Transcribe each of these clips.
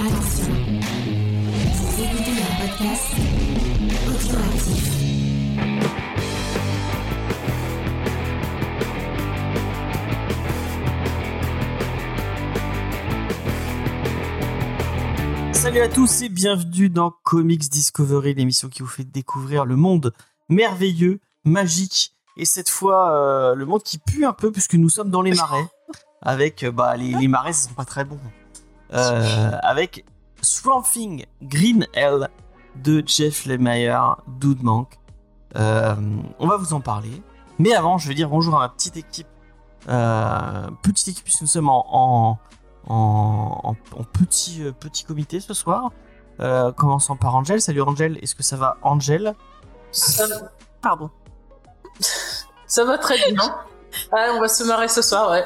Attention, vous écoutez un podcast audioactif. Salut à tous et bienvenue dans Comics Discovery, l'émission qui vous fait découvrir le monde merveilleux, magique et cette fois euh, le monde qui pue un peu puisque nous sommes dans les marais. Avec euh, bah les, les marais, ce sont pas très bons. Euh, avec Swamp Thing Green Hell de Jeff Lemire, Dude. Euh, on va vous en parler. Mais avant, je vais dire bonjour à ma petite équipe. Euh, petite équipe puisque nous sommes en, petit, petit comité ce soir. Commençons par Angel. Salut Angel, est-ce que ça va Angel Ça, ça va très bien. Ah, on va se marrer ce soir, ouais.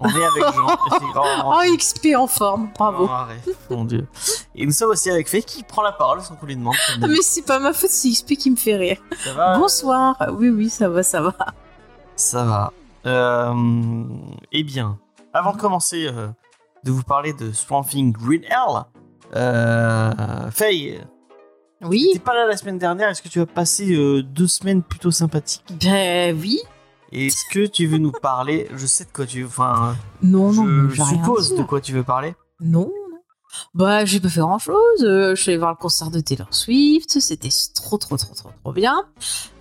On est avec Jean. effectivement. Oh, XP en forme, bravo. Oh, arrête, mon dieu. Et nous sommes aussi avec Faye qui prend la parole sans qu'on lui demande. Mais c'est pas ma faute, c'est XP qui me fait rire. Ça va? Bonsoir. Oui, oui, ça va, ça va. Ça va. Euh, eh bien, avant de commencer euh, de vous parler de Swamp Thing Green Hell, euh, Faye, Oui, t'es pas là la semaine dernière. Est-ce que tu as passé euh, deux semaines plutôt sympathiques? Ben oui. Est-ce que tu veux nous parler Je sais de quoi tu veux. Enfin, Non, non, je suppose de quoi tu veux parler. Non, non. Bah, j'ai pas fait grand chose. je suis allée voir le concert de Taylor Swift. C'était trop, trop, trop, trop, trop bien.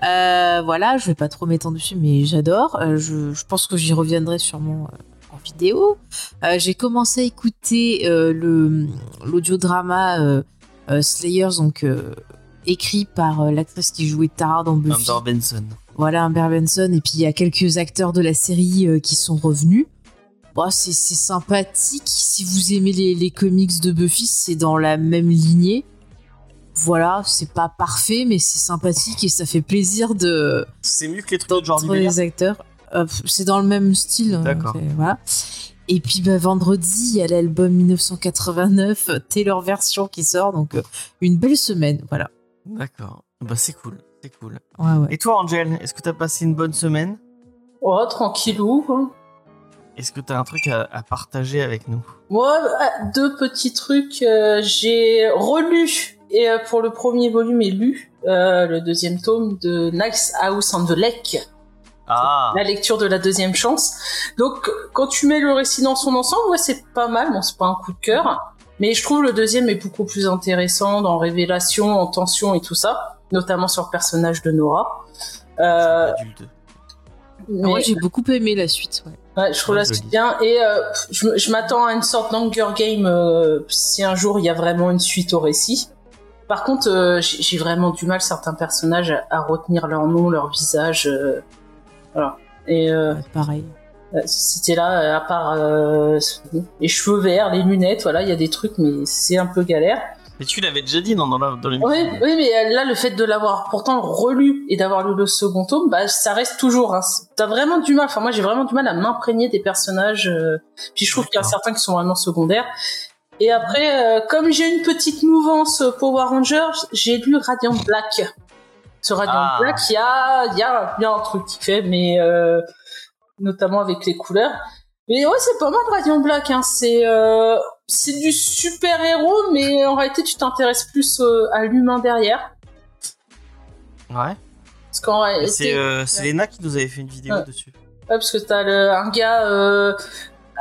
Euh, voilà, je vais pas trop m'étendre dessus, mais j'adore. Euh, je, je pense que j'y reviendrai sûrement euh, en vidéo. Euh, j'ai commencé à écouter euh, le l'audiodrama euh, euh, Slayers, donc euh, écrit par euh, l'actrice qui jouait Tara dans Buffy. Amber Benson. Voilà, Amber Benson. Et puis il y a quelques acteurs de la série euh, qui sont revenus. Bon, c'est sympathique. Si vous aimez les, les comics de Buffy, c'est dans la même lignée. Voilà, c'est pas parfait, mais c'est sympathique et ça fait plaisir de C'est mieux que les trucs de genre les acteurs. Euh, c'est dans le même style. hein, D'accord. Voilà. Et puis bah, vendredi, il y a l'album 1989, Taylor version qui sort, donc euh, une belle semaine, voilà. D'accord. Bah c'est cool, c'est cool. Ouais, ouais. Et toi, Angel, est-ce que t'as passé une bonne semaine? Oh, tranquillou. hein. Est-ce que t'as un truc à, à partager avec nous? Moi, ah, deux petits trucs. euh, j'ai relu, et euh, pour le premier volume, et lu euh, le deuxième tome de Nice House on the Lake, Ah, la lecture de la deuxième chance. Donc, quand tu mets le récit dans son ensemble, ouais, c'est pas mal. Bon, c'est pas un coup de cœur. Mais je trouve le deuxième est beaucoup plus intéressant dans révélation, en tension et tout ça, notamment sur le personnage de Nora. Euh, mais- Moi, j'ai beaucoup aimé la suite, ouais. Ouais, je trouve Ouais, la suite bien et euh, je, je m'attends à une sorte d'Hunger Game euh, si un jour il y a vraiment une suite au récit. Par contre, euh, j'ai vraiment du mal certains personnages à, à retenir leur nom, leur visage, euh, voilà. Et euh, Ouais, pareil. Euh, c'était là, euh, à part euh, les cheveux verts, les lunettes, voilà, il y a des trucs, mais c'est un peu galère. Mais tu l'avais déjà dit non, dans, la, dans l'émission. Oui, oui, mais euh, là, le fait de l'avoir pourtant relu et d'avoir lu le second tome, bah, ça reste toujours. Hein. T'as vraiment du mal. Enfin, moi, j'ai vraiment du mal à m'imprégner des personnages. euh, Puis je trouve qu'il y en a certains qui sont vraiment secondaires. Et après, euh, comme j'ai une petite mouvance Power Ranger, j'ai lu Radiant Black. Ce Radiant Ah. Black, il y a, il y a, y a un truc qui fait, mais euh, notamment avec les couleurs. Mais ouais, c'est pas mal Radiant Black. Hein. C'est euh, c'est du super héros, mais en réalité, tu t'intéresses plus euh, à l'humain derrière. Ouais. Parce qu'en réalité, C'est euh, c'est Léna qui nous avait fait une vidéo Ouais. dessus. ouais, parce que t'as le, un gars,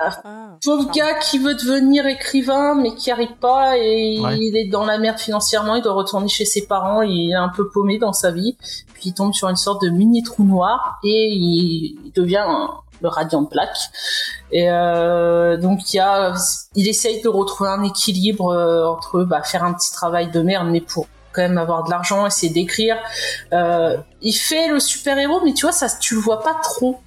euh, pauvre gars qui veut devenir écrivain, mais qui arrive pas, et Ouais. il est dans la merde financièrement, il doit retourner chez ses parents, il est un peu paumé dans sa vie, puis il tombe sur une sorte de mini trou noir, et il, devient un- le Radiant Black. Et euh, donc il y a, il essaye de retrouver un équilibre euh, entre bah, faire un petit travail de merde, mais pour quand même avoir de l'argent, essayer d'écrire. Euh, il fait le super héros, mais tu vois ça, tu le vois pas trop.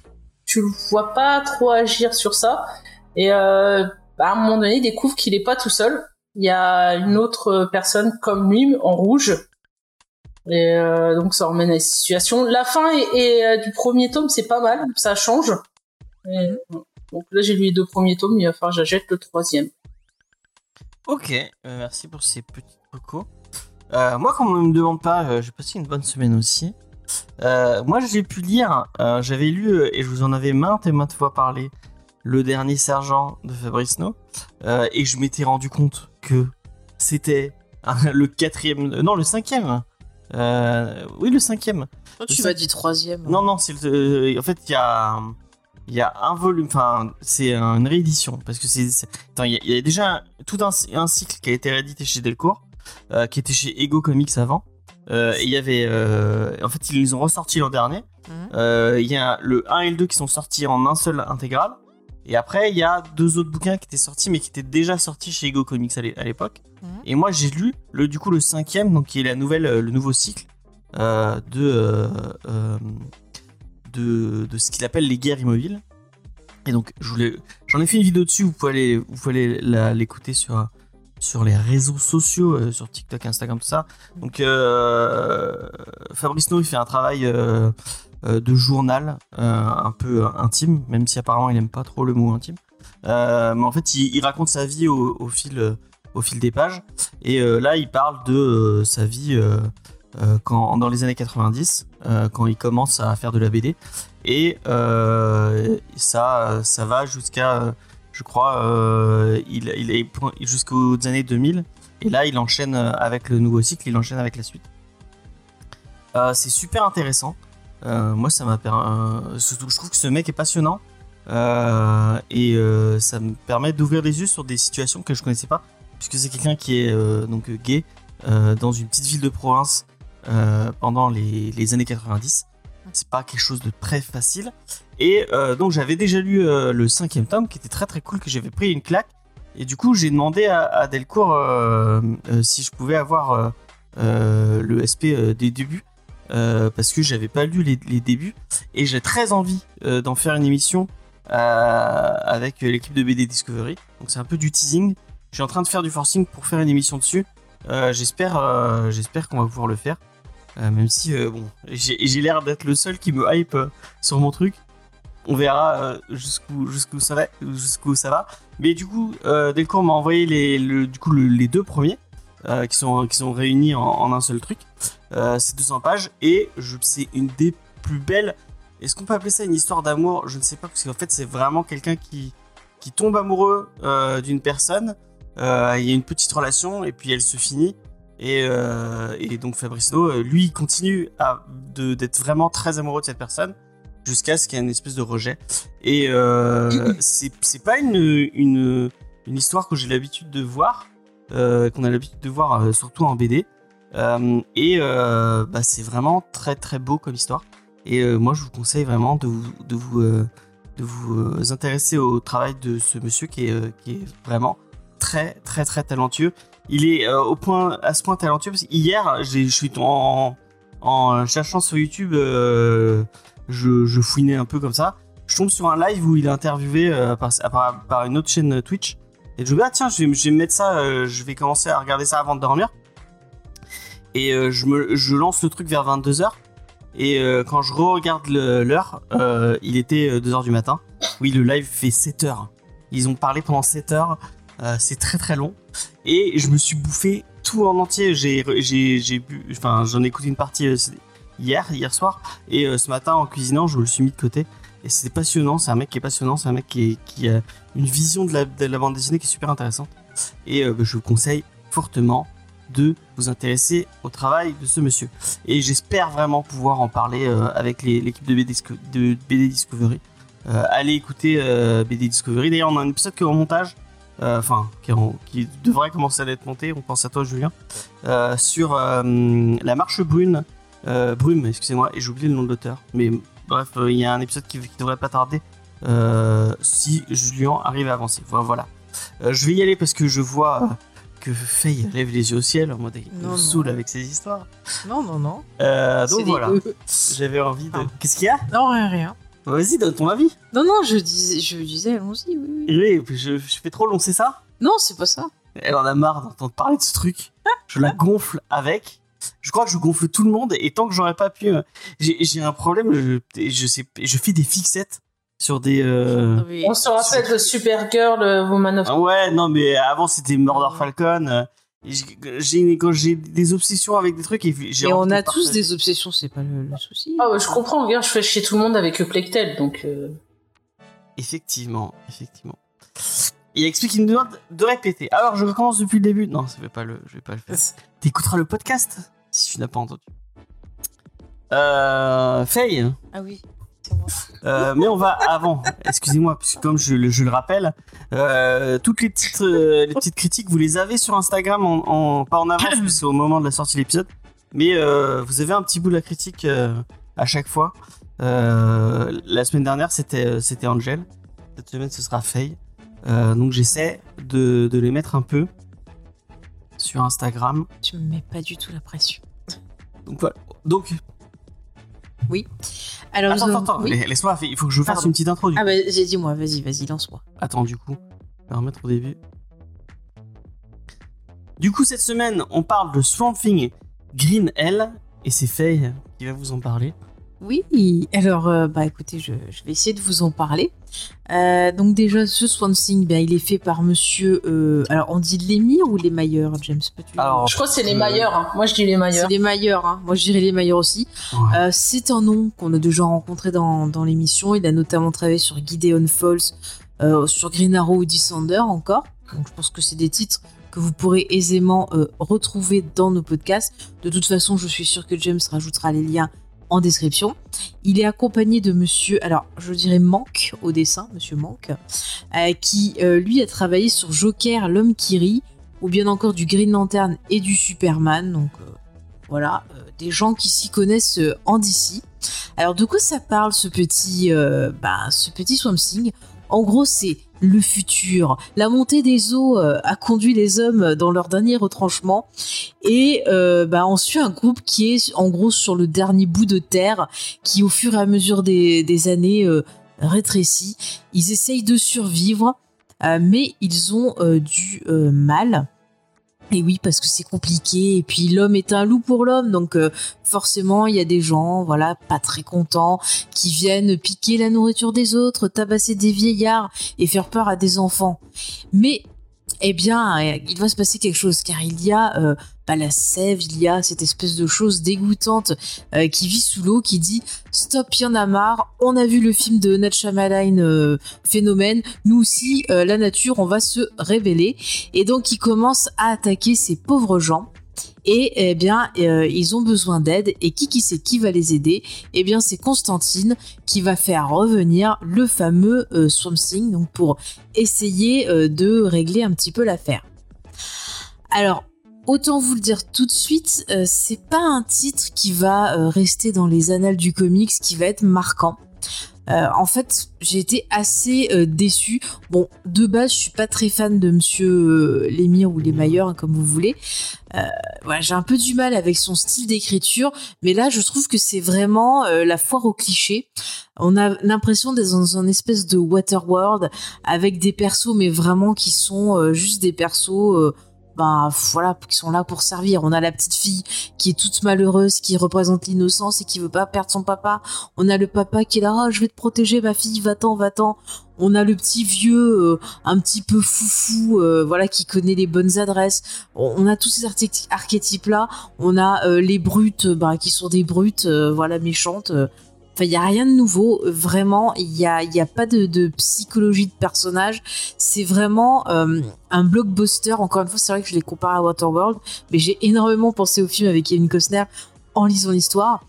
Tu le vois pas trop agir sur ça. Et euh, bah, à un moment donné, il découvre qu'il est pas tout seul. Il y a une autre personne comme lui en rouge. Et euh, donc ça emmène à la situation. La fin et, euh, du premier tome, c'est pas mal, ça change. Et, donc là, j'ai lu les deux premiers tomes, il va falloir que j'achète le troisième. Ok, euh, merci pour ces petites recos. Euh, moi, comme on ne me demande pas, j'ai passé une bonne semaine aussi. Euh, moi, j'ai pu lire, euh, j'avais lu, euh, et je vous en avais maintes et maintes fois parlé, le dernier sergent de Fabrice No, euh, et je m'étais rendu compte que c'était le quatrième, non le cinquième. Oui, le cinquième. Toi, tu m'as dit troisième. Non, non, c'est le- en fait il y a il y a un volume, enfin c'est une réédition parce que c'est il y, a- il y a déjà tout un, un cycle qui a été réédité chez Delcourt, qui était chez Ego Comics avant. Euh, et il y avait euh, en fait ils les ont ressortis l'an dernier. Mhm. Euh, Il y a le 1 et le 2 qui sont sortis en un seul intégral. Et après, il y a deux autres bouquins qui étaient sortis, mais qui étaient déjà sortis chez Ego Comics à l'é- à l'époque. Mhm. Et moi, j'ai lu le, du coup le cinquième, donc qui est la nouvelle, euh, le nouveau cycle euh, de, euh, euh, de de ce qu'il appelle les guerres immobiles. Et donc, je voulais, j'en ai fait une vidéo dessus. Vous pouvez aller, vous pouvez l'écouter sur sur les réseaux sociaux, euh, sur TikTok, Instagram, tout ça. Donc, euh, Fabrice No, il fait un travail euh, de journal un peu intime, même si apparemment il aime pas trop le mot intime. Mais en fait, il, raconte sa vie au, fil, au fil des pages. Et là, il parle de sa vie quand, dans les années 90, euh, quand il commence à faire de la BD. Et ça, ça va jusqu'à, je crois, euh, il, est jusqu'aux années 2000. Et là, il enchaîne euh, avec le nouveau cycle, il enchaîne avec la suite. Euh, c'est super intéressant. Moi, ça m'a je trouve que ce mec est passionnant. Et ça me permet d'ouvrir les yeux sur des situations que je connaissais pas. Puisque c'est quelqu'un qui est donc gay dans une petite ville de province pendant les années 90. C'est pas quelque chose de très facile. Et euh, donc, j'avais déjà lu euh, le cinquième tome qui était très très cool, que j'avais pris une claque. Et du coup, j'ai demandé à, Delcourt euh, si je pouvais avoir le SP des débuts. parce que j'avais pas lu les, débuts et j'ai très envie d'en faire une émission avec l'équipe de BD Discovery. Donc c'est un peu du teasing. Je suis en train de faire du forcing pour faire une émission dessus. J'espère, j'espère qu'on va pouvoir le faire. Euh, même si euh, bon, j'ai l'air d'être le seul qui me hype euh, sur mon truc. On verra jusqu'où jusqu'où ça va, jusqu'où ça va. Mais du coup, Delcourt m'a envoyé les, le- du coup le- les deux premiers qui sont qui sont réunis en, un seul truc. C'est 200 pages et c'est une des plus belles. Est-ce qu'on peut appeler ça une histoire d'amour? Je ne sais pas parce qu'en fait c'est vraiment quelqu'un qui qui tombe amoureux d'une personne. Il y a une petite relation et puis elle se finit. Et, euh, et donc Fabrice No, euh, lui, il continue d'être vraiment très amoureux de cette personne jusqu'à ce qu'il y ait une espèce de rejet. Et euh, c'est pas une, une, une histoire que j'ai l'habitude de voir, euh, qu'on a l'habitude de voir surtout en BD. Et bah, c'est vraiment très très beau comme histoire. Et moi, je vous conseille vraiment de vous, de vous, de vous intéresser au travail de ce monsieur qui est, qui est vraiment très très très talentueux. Il est euh, au point, à ce point talentueux parce j'ai- je suis en, cherchant sur YouTube, euh, je, fouinais un peu comme ça. Je tombe sur un live où il est interviewé euh, par, une autre chaîne Twitch. Et je me dis, ah tiens, je vais, je mettre ça, je vais commencer à regarder ça avant de dormir. Et je, lance le truc vers 22h. Et quand je re-regarde l'heure, il était 2h du matin. Oui, le live fait 7 heures. Ils ont parlé pendant 7 heures. Euh, c'est très très long. Et je me suis bouffé tout en entier. J'ai, j'ai, enfin, j'en ai écouté une partie euh, hier, hier soir. Et euh, ce matin, en cuisinant, je me le suis mis de côté. Et c'est passionnant. C'est un mec qui est passionnant. C'est un mec qui, a une vision de la, de la bande dessinée qui est super intéressante. Et je vous conseille fortement de vous intéresser au travail de ce monsieur. Et j'espère vraiment pouvoir en parler avec l'équipe de de BD Discovery. Allez écouter BD Discovery. D'ailleurs, on a un épisode qui est en montage. Euh, Enfin, qui, devrait commencer à être monté. On pense à toi, Julien. euh, sur euh, la marche brune. brume, excusez-moi. Et j'ai oublié le nom de l'auteur. Mais bref, il y a un épisode qui, qui devrait pas tarder. si Julien arrive à avancer. Voilà. je vais y aller parce que je vois que Faye lève les yeux au ciel en mode il saoule avec ses histoires. Non, non, non. Euh, donc voilà, j'avais envie de. Ah. Qu'est-ce qu'il y a? Non, rien, rien. Vas-y, donne ton avis. Non, non, je disais, je disais, allons-y, oui, oui. Oui, je, je fais trop long, c'est ça? Non, c'est pas ça. Elle en a marre d'entendre parler de ce truc. Je la gonfle avec. Je crois que je gonfle tout le monde et tant que j'aurais pas pu. euh, J'ai j'ai un problème, je, je sais, je fais des fixettes sur des. euh, Oui. On se rappelle de Supergirl, euh, Woman of... Ah ouais, non, mais avant c'était Murder Falcon. Et j'ai- quand j'ai des obsessions avec des trucs et j'ai Et envie on de a partager. tous des obsessions, c'est pas le, le souci. Ah ouais, je comprends, regarde, je fais chier tout le monde avec le Plectel, donc... euh, Effectivement, effectivement. Il explique qu'il nous demande de répéter. Alors, je recommence depuis le début. Non, je vais pas le, je vais pas le faire. T'écouteras le podcast si tu n'as pas entendu. Euh, Faye, Ah oui, euh, mais on va avant. Excusez-moi, parce que comme je, le- je le rappelle, euh, toutes les petites, euh, les petites critiques, vous les avez sur Instagram, en, en- pas en avance, parce que c'est au moment de la sortie de l'épisode, mais vous avez un petit bout de la critique à chaque fois. La semaine dernière, c'était c'était Angel. Cette semaine, ce sera Faye. Donc j'essaie de, de les mettre un peu sur Instagram. Tu me mets pas du tout la pression. Donc voilà. Donc, Alors, attends, nous attends, avons- attends, oui. laisse-moi, il faut que je vous fasse Pardon. une petite intro. du Ah bah, j'ai dit moi, vas-y, vas-y, lance-moi. Attends, du coup, je vais remettre au début. Du coup, cette semaine, on parle de Swamp Thing Green Hell, et c'est Faye qui va vous en parler. Oui, alors euh, bah écoutez, je, je vais essayer de vous en parler. Euh, donc déjà, ce Swan Thing, ben, il est fait par Monsieur. euh, alors on dit l'émir ou les Mailleurs, James peux-tu Alors, Je crois que c'est les Mailleurs. hein. Moi, je dis les C'est Mailleurs. les Mailleurs, hein. moi je dirais les Mailleurs aussi. Ouais. Euh, c'est un nom qu'on a déjà rencontré dans, dans l'émission. Il a notamment travaillé sur Gideon Falls, euh, sur Green Arrow ou Descender encore. Donc je pense que c'est des titres que vous pourrez aisément euh, retrouver dans nos podcasts. De toute façon, je suis sûr que James rajoutera les liens en description. Il est accompagné de monsieur, alors je dirais Manque au dessin, monsieur Manque, euh, qui euh, lui a travaillé sur Joker, l'homme qui rit, ou bien encore du Green Lantern et du Superman. Donc euh, voilà, des gens qui s'y connaissent en DC. Alors de quoi ça parle ce petit, bah, ce petit Swamp Thing? En gros, c'est le futur. La montée des eaux euh, a conduit les hommes dans leur dernier retranchement et euh, bah, on suit un groupe qui est en gros sur le dernier bout de terre qui au fur et à mesure des, années euh, rétrécit. Ils essayent de survivre euh, mais ils ont du mal. Et oui, parce que c'est compliqué. Et puis l'homme est un loup pour l'homme, donc euh, forcément il y a des gens, voilà, pas très contents, qui viennent piquer la nourriture des autres, tabasser des vieillards et faire peur à des enfants. Mais eh bien, euh, il va se passer quelque chose, car il y a euh, bah, la sève, il y a cette espèce de chose dégoûtante euh, qui vit sous l'eau, qui dit stop, il y en a marre. On a vu le film de Nat Shyamalan, phénomène. Nous aussi, la nature, on va se révéler. Et donc, il commence à attaquer ces pauvres gens. Et eh bien, euh, ils ont besoin d'aide. Et qui qui sait qui va les aider? Eh bien, c'est Constantine qui va faire revenir le fameux euh, Swamp Thing, donc pour essayer euh, de régler un petit peu l'affaire. Alors, autant vous le dire tout de suite, c'est pas un titre qui va rester dans les annales du comics, qui va être marquant. Euh, en fait, j'ai été assez euh, déçue. Bon, de base, je suis pas très fan de Monsieur euh, l'émir ou les Mailleurs, hein, comme vous voulez. J'ai un peu du mal avec son style d'écriture, mais là, je trouve que c'est vraiment la foire au cliché. On a l'impression d'être dans un espèce de Waterworld avec des persos, mais vraiment qui sont juste des persos. Ben voilà, qui sont là pour servir. On a la petite fille qui est toute malheureuse, qui représente l'innocence et qui veut pas perdre son papa. On a le papa qui est là, Ah, je vais te protéger ma fille, va-t'en, va-t'en. On a le petit vieux, euh, un petit peu foufou, euh, voilà, qui connaît les bonnes adresses. On, a tous ces archéty- archétypes-là. On a euh, les brutes, bah, qui sont des brutes, voilà, méchantes. Enfin, il y a rien de nouveau. Vraiment, il y a, y a pas de, psychologie de personnage. C'est vraiment euh, un blockbuster. Encore une fois, c'est vrai que je l'ai comparé à Waterworld, mais j'ai énormément pensé au film avec Kevin Costner en lisant l'histoire.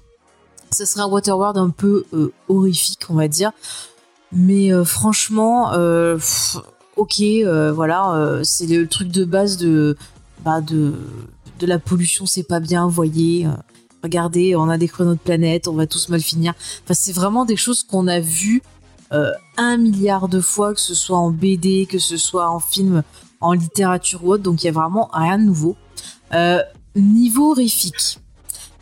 Ce serait un Waterworld un peu euh, horrifique, on va dire. Mais euh, franchement, ok, voilà, c'est le truc de base de, bah, de, de la pollution, c'est pas bien, voyez. Regardez, on a détruit notre planète, on va tous mal finir. Enfin, c'est vraiment des choses qu'on a vues euh, un milliard de fois, que ce soit en BD, que ce soit en film, en littérature ou autre. Donc il y a vraiment rien de nouveau. Euh, niveau horrifique,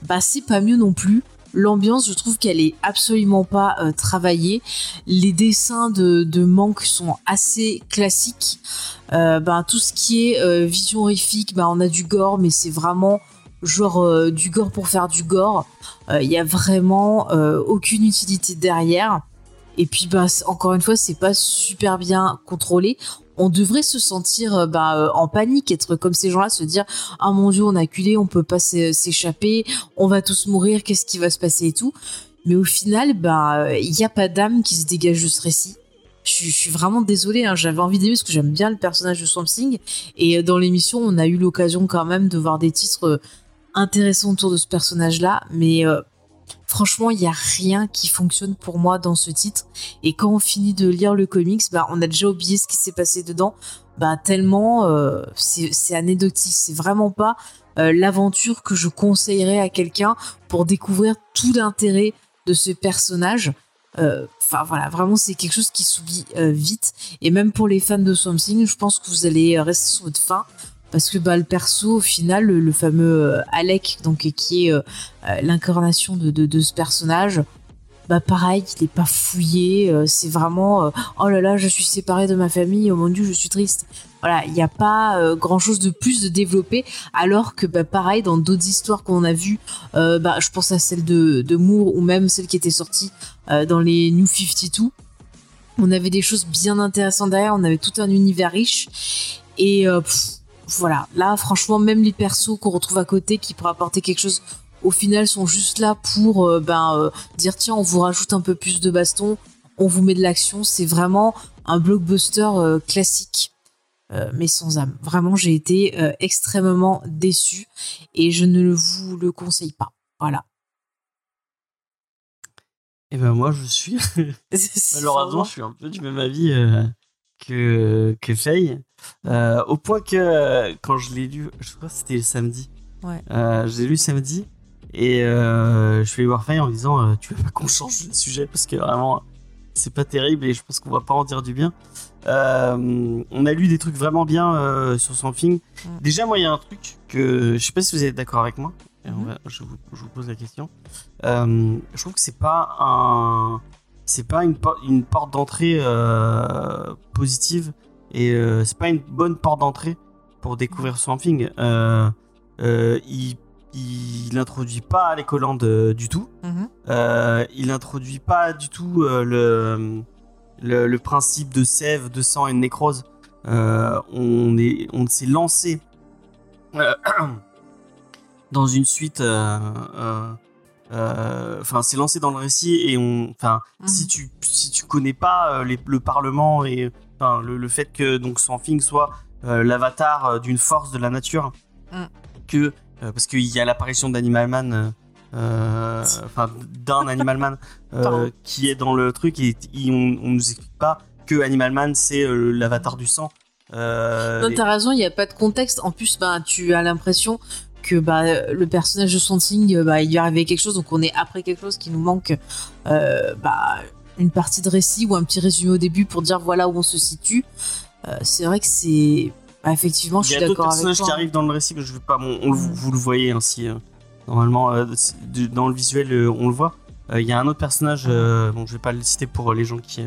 bah c'est pas mieux non plus. L'ambiance, je trouve qu'elle est absolument pas euh, travaillée. Les dessins de, Manque sont assez classiques. Ben, tout ce qui est vision horrifique, ben, on a du gore, mais c'est vraiment genre euh, du gore pour faire du gore. Il y a vraiment euh, aucune utilité derrière. Et puis, bah, encore une fois, c'est pas super bien contrôlé. On devrait se sentir euh, bah, euh, en panique, être comme ces gens-là, se dire Ah mon dieu, on a acculé, on peut pas s'é- s'échapper, on va tous mourir, qu'est-ce qui va se passer et tout. Mais au final, bah, il n'y a pas d'âme qui se dégage de ce récit. je, suis- vraiment désolée. hein, J'avais envie d'aimer parce que j'aime bien le personnage de Swamp Thing. Et euh, dans l'émission, on a eu l'occasion quand même de voir des titres intéressants autour de ce personnage-là. Mais euh, franchement, il y a rien qui fonctionne pour moi dans ce titre. Et quand on finit de lire le comics, bah, on a déjà oublié ce qui s'est passé dedans. Bah, tellement euh, c'est anecdotique. C'est vraiment pas euh, l'aventure que je conseillerais à quelqu'un pour découvrir tout l'intérêt de ce personnage. Enfin voilà, vraiment c'est quelque chose qui s'oublie vite. Et même pour les fans de Swamp Thing, je pense que vous allez rester sur votre fin. Parce que bah, le perso, au final, le, fameux euh, Alec, donc, qui est euh, euh, l'incarnation de, de, ce personnage, bah pareil, il est pas fouillé. c'est vraiment oh là là, je suis séparée de ma famille, oh mon dieu, je suis triste. Voilà, il n'y a pas grand chose de plus de développé, alors que bah, pareil, dans d'autres histoires qu'on a vues, bah, je pense à celle de, de Moore ou même celle qui était sortie dans les New 52. On avait des choses bien intéressantes derrière, on avait tout un univers riche. Et voilà, là franchement, même les persos qu'on retrouve à côté qui pourraient apporter quelque chose, au final sont juste là pour euh, ben, euh, dire tiens, on vous rajoute un peu plus de baston, on vous met de l'action. C'est vraiment un blockbuster euh, classique. mais sans âme. Vraiment, j'ai été extrêmement déçue et je ne vous le conseille pas. Voilà. Et ben moi, je suis. Malheureusement, je suis un peu du même avis que, que Faye. Euh, au point que quand je l'ai lu, je crois que c'était le samedi. Ouais. Euh, je l'ai lu samedi. Et euh, je suis allé voir Faye en disant Tu veux pas qu'on change de sujet Parce que vraiment, c'est pas terrible et je pense qu'on va pas en dire du bien. On a lu des trucs vraiment bien sur son film. Déjà, moi, il y a un truc que je sais pas si vous êtes d'accord avec moi. Mhm. va- je, vous, je vous pose la question. Je trouve que c'est pas un, c'est pas une, por- une porte d'entrée euh, positive et euh, c'est pas une bonne porte d'entrée pour découvrir Swamp Thing. Euh, euh, il, il introduit pas les collandes euh, du tout. Mhm. Il introduit pas du tout le, le, le principe de sève, de sang et de nécrose. On est, on s'est lancé dans une suite. Euh, Enfin, s'est lancé dans le récit et on. Enfin, Mhm. si tu si tu connais pas euh, les- le Parlement et enfin le, le fait que donc Swamp Thing soit euh, l'avatar d'une force de la nature, Mm. que parce qu'il y a l'apparition d'Animal Man. euh, enfin d'un Animal Man euh, qui est dans le truc et, et on, on nous explique pas que Animal Man c'est euh, l'avatar du sang Non, et- t'as raison, il n'y a pas de contexte. En plus, bah, tu as l'impression que bah, le personnage de Swansing, euh, bah, il lui arrivé quelque chose, donc on est après quelque chose qui nous manque euh, bah, une partie de récit ou un petit résumé au début pour dire voilà où on se situe. Euh, c'est vrai que c'est. bah, effectivement, je Il y suis a d'autres d'accord avec personnages toi. qui arrivent dans le récit que je veux pas. Bon, on Mm. vous le voyez ainsi. euh, normalement, dans le visuel, on le voit. Il y a un autre personnage. euh, bon, je vais pas le citer pour les gens qui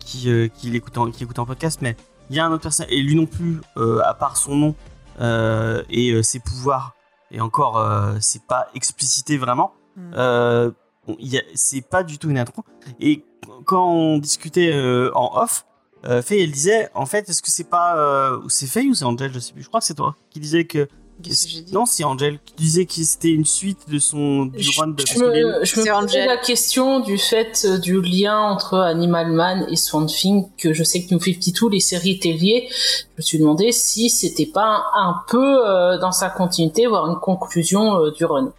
qui qui l'écoutent en, qui écoutent en podcast, mais il y a un autre personnage et lui non plus, euh, à part son nom euh, et euh, ses pouvoirs. Et encore, euh, c'est pas explicité vraiment. Mm. Euh, bon, il y a- c'est pas du tout une intro. Et quand on discutait euh, en off, euh, Faye, elle disait, en fait, est-ce que c'est pas, euh, ou c'est Faye ou c'est Angel, je sais plus. Je crois que c'est toi qui disait que. Qu'est-ce que j'ai dit Non, c'est Angel qui disait que c'était une suite de son du Je, run de. je me, je me posais la question du fait euh, du lien entre Animal Man et Swamp Thing, que je sais que New 52, les séries étaient liées. Je me suis demandé si c'était pas un, un peu euh, dans sa continuité, voire une conclusion euh, du run.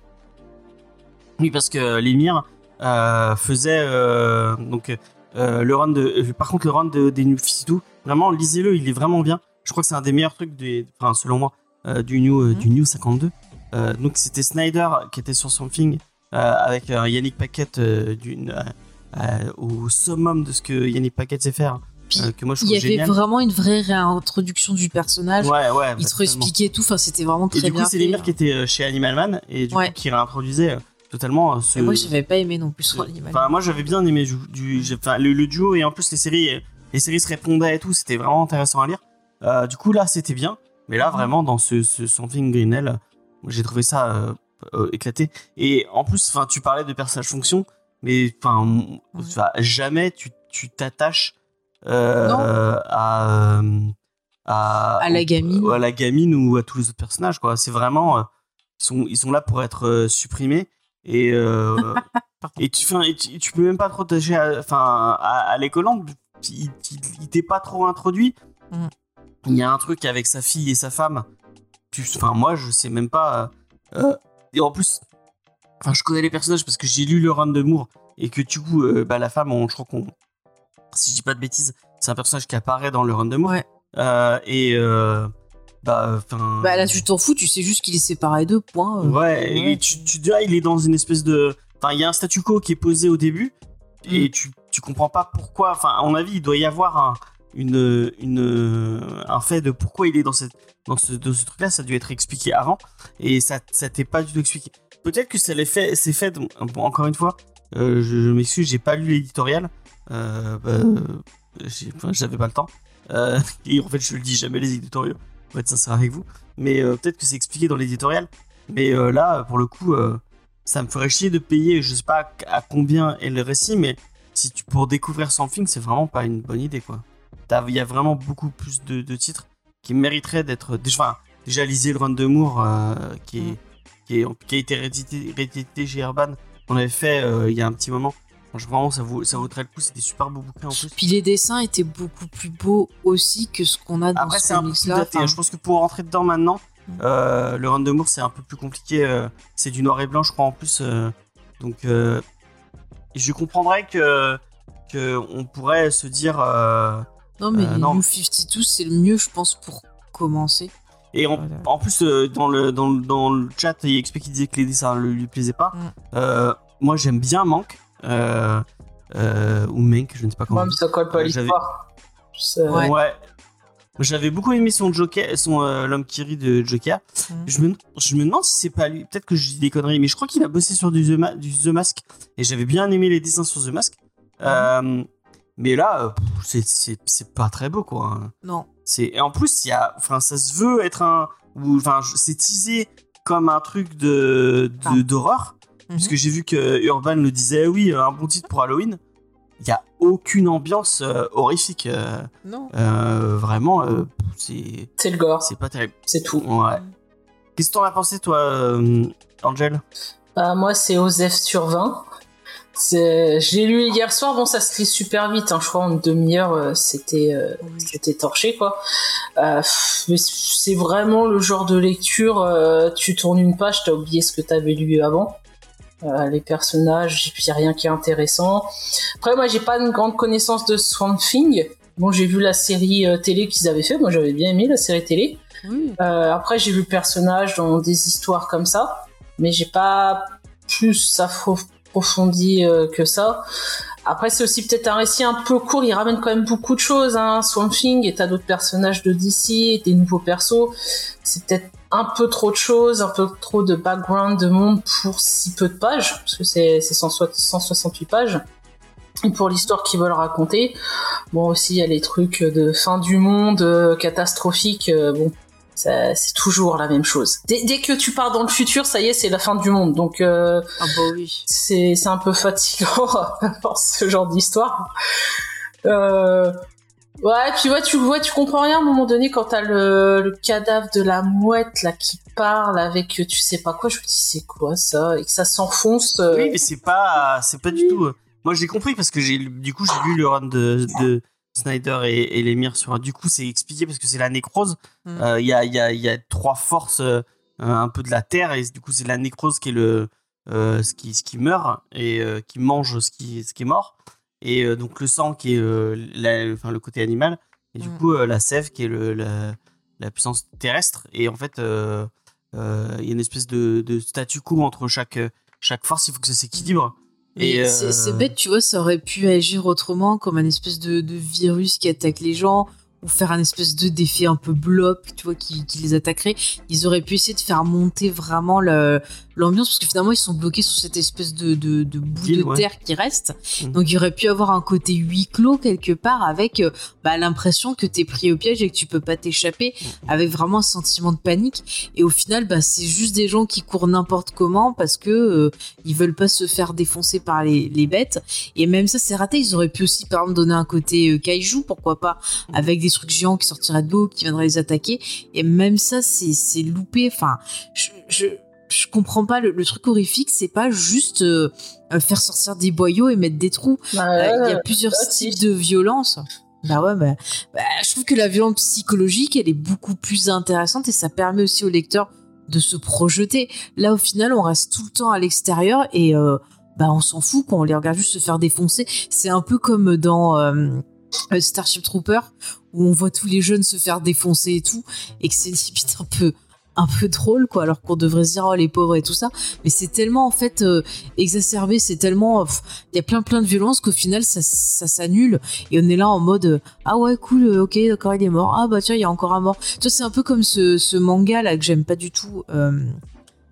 Oui, parce que l'émir euh, faisait euh, donc euh, le run de. euh, par contre, le run de, des New 52, vraiment, lisez-le, il est vraiment bien. Je crois que c'est un des meilleurs trucs, des, enfin, selon moi, du, New, euh, Mhm. du New 52. Euh, donc, c'était Snyder qui était sur Something euh, avec euh, Yannick Paquette euh, d'une, euh, euh, au summum de ce que Yannick Paquette sait faire. Euh, que moi, je Il y avait génial. vraiment une vraie réintroduction du personnage. Ouais, ouais. il te réexpliquait tout. Enfin, c'était vraiment très Et du coup, bien. c'est l'émir qui était euh, chez Animal Man et du Ouais. coup, qui réintroduisait euh, totalement euh, ce. Et moi, j'avais pas aimé non plus son animal. Enfin, moi j'avais bien aimé du, du- j'ai- enfin, le, le duo et en plus les séries, les séries se répondaient et tout, c'était vraiment intéressant à lire. Euh, du coup là c'était bien, mais là Mhm. vraiment dans ce, ce Something Greenell, j'ai trouvé ça euh, euh, éclaté. Et en plus, enfin tu parlais de personnage fonction, mais enfin enfin, jamais tu tu t'attaches euh, à, à À la gamine. à la gamine ou à tous les autres personnages quoi. C'est vraiment ils sont ils sont là pour être supprimés et et tu, fin, et tu, tu peux même pas te protéger à, enfin, à, à l'écolante. il, il- il t'est pas trop introduit. Mhm. Il y a un truc avec sa fille et sa femme. Enfin, moi, je sais même pas. euh, euh, et en plus, enfin, je connais les personnages parce que j'ai lu le run de Moore et que du coup, euh, bah, la femme, on, je crois qu'on, si je dis pas de bêtises, c'est un personnage qui apparaît dans le run de Moore. Ouais. Euh, et bah, enfin. Bah là, tu t'en fous, tu sais juste qu'il est séparé d'eux, point. Ouais, Ouais. et tu, tu il est dans une espèce de. Enfin, il y a un statu quo qui est posé au début, et tu, tu comprends pas pourquoi. Enfin, à mon avis, il doit y avoir un, une, un fait de pourquoi il est dans, cette, dans ce, dans ce truc-là. Ça a dû être expliqué avant, et ça, ça t'est pas du tout expliqué. Peut-être que ça l'est fait, c'est fait, bon, encore une fois, euh, je, je m'excuse, j'ai pas lu l'éditorial. Euh, enfin, j'avais pas le temps. Euh, et en fait, je le dis jamais les éditoriaux, pour être sincère avec vous. Mais euh, peut-être que c'est expliqué dans l'éditorial. Mais euh, là, pour le coup, euh, ça me ferait chier de payer, je sais pas à combien est le récit, mais si pour découvrir Something, c'est vraiment pas une bonne idée, quoi. Il y a vraiment beaucoup plus de, de titres qui mériteraient d'être. Déjà, enfin, déjà lisez le run de Moore, euh, qui, est, qui, est- qui a été réédité, réédité chez Urban. On avait fait euh, il y a un petit moment. Franchement, vraiment, ça, vaut, ça vaudrait le coup. C'est des super beaux bouquins en plus. Puis les dessins étaient beaucoup plus beaux aussi que ce qu'on a dans Après, ce comics-là. Enfin, Je pense que pour rentrer dedans maintenant, Mm. euh, le run de Moore, c'est un peu plus compliqué. c'est du noir et blanc, je crois, en plus. donc, je comprendrais que, que on pourrait se dire. Non, mais Euh, les non. New 52, c'est le mieux, je pense, pour commencer. et en, Voilà. en plus, euh, dans, le, dans, le- dans le chat, il explique qu'il disait que les dessins ne lui plaisaient pas. Mm. Euh, moi, j'aime bien Manque. euh, euh, ou Mank, je ne sais pas comment. Ouais, mais ça colle pas l'histoire. Ouais. Ouais. J'avais beaucoup aimé son Joker, son euh, l'homme qui rit de Joker. Mhm. Je, me, je me demande si c'est pas lui. Peut-être que je dis des conneries, mais je crois qu'il a bossé sur du The, Ma- du The Mask et j'avais bien aimé les dessins sur The Mask. Euh, mais là, euh, c'est- c'est c'est pas très beau quoi. Non. C'est et en plus il y a, enfin ça se veut être un ou enfin c'est teasé comme un truc de de- Ah. d'horreur Mhm. puisque j'ai vu que Urban le disait oui un bon titre pour Halloween. Il y a aucune ambiance euh, horrifique. euh, Non. euh, vraiment, euh, c'est C'est le gore, c'est pas terrible. c'est tout. Ouais. Qu'est-ce que t'en as pensé, toi, euh, Angel? Bah, moi, c'est Osef sur 20. Je l'ai lu hier soir, bon, ça se lit super vite, hein, je crois en une demi-heure, euh, c'était euh, c'était torché, quoi. Euh, mais c'est vraiment le genre de lecture, euh, tu tournes une page, t'as oublié ce que t'avais lu avant. Euh, les personnages, et puis y a rien qui est intéressant. Après, moi, j'ai pas une grande connaissance de Swamp Thing. Bon, j'ai vu la série euh, télé qu'ils avaient fait, moi j'avais bien aimé la série télé. Euh, après, j'ai vu le personnage dans des histoires comme ça, mais j'ai pas plus approfondi euh, que ça. Après, c'est aussi peut-être un récit un peu court, il ramène quand même beaucoup de choses, hein. Et t'as d'autres personnages de DC, des nouveaux persos. C'est peut-être un peu trop de choses, un peu trop de background de monde pour si peu de pages, parce que c'est c'est 160 168 pages. Pour l'histoire qu'ils veulent raconter, bon aussi il y a les trucs de fin du monde euh, catastrophique, euh, bon c'est toujours la même chose. Dès, dès que tu pars dans le futur, ça y est, c'est la fin du monde. Donc euh, Ah bah oui. c'est un peu fatigant pour ce genre d'histoire. Euh, ouais, puis ouais, tu vois, tu comprends rien à un moment donné quand t'as le, le cadavre de la mouette là qui parle avec tu sais pas quoi. Je me dis c'est quoi ça? Et que ça s'enfonce. euh, Oui, mais c'est pas, c'est pas du tout. euh, Moi, j'ai compris parce que j'ai, du coup, j'ai lu le run de, de Snyder et, et l'émir sur. Du coup, c'est expliqué parce que c'est la nécrose. Mm. Euh, Il y a, y a, y a trois forces euh, un peu de la terre et du coup, c'est la nécrose qui est le, euh, ce qui, ce qui meurt et qui mange ce qui, ce qui est mort. Et donc le sang qui est la- enfin, le côté animal et du Mm. coup la sève qui est le, la, la puissance terrestre. Et en fait, il y a une espèce de, de statu quo entre chaque, chaque force. Il faut que ça s'équilibre. Mais Et, c'est euh, c'est bête, tu vois, ça aurait pu agir autrement, comme un espèce de, de virus qui attaque les gens, ou faire un espèce de d'effet un peu blob, tu vois, qui, qui les attaquerait. Ils auraient pu essayer de faire monter vraiment l'ambiance, parce que finalement, ils sont bloqués sur cette espèce de, de, de bout de ouais. terre qui reste. Mhm. Donc, il aurait pu avoir un côté huis clos quelque part, avec euh, bah, l'impression que t'es pris au piège et que tu peux pas t'échapper, avec vraiment un sentiment de panique. Et au final, bah, c'est juste des gens qui courent n'importe comment parce que euh, ils veulent pas se faire défoncer par les, les bêtes. Et même ça, c'est raté. Ils auraient pu aussi, par exemple, donner un côté euh, kaiju, pourquoi pas, avec des trucs géants qui sortiraient de l'eau, qui viendraient les attaquer. Et même ça, c'est loupé. Enfin, je, je- je comprends pas le, le truc horrifique, c'est pas juste euh, euh, faire sortir des boyaux et mettre des trous. Bah, Euh, Il y a plusieurs types de violence. Bah ouais, bah, bah, je trouve que la violence psychologique, elle est beaucoup plus intéressante et ça permet aussi au lecteur de se projeter. Là, au final, on reste tout le temps à l'extérieur et euh, bah on s'en fout quand on les regarde juste se faire défoncer. C'est un peu comme dans euh, euh, Starship Trooper où on voit tous les jeunes se faire défoncer et tout et que c'est limite un peu un peu drôle quoi alors qu'on devrait se dire oh les pauvres et tout ça. Mais c'est tellement en fait euh, exacerbé c'est tellement euh, il y a plein plein de violence qu'au final ça, ça s'annule. Et on est là en mode euh, ah ouais cool ok d'accord il est mort. Ah bah tiens il y a encore un mort. Tu vois c'est un peu comme ce, manga là que j'aime pas du tout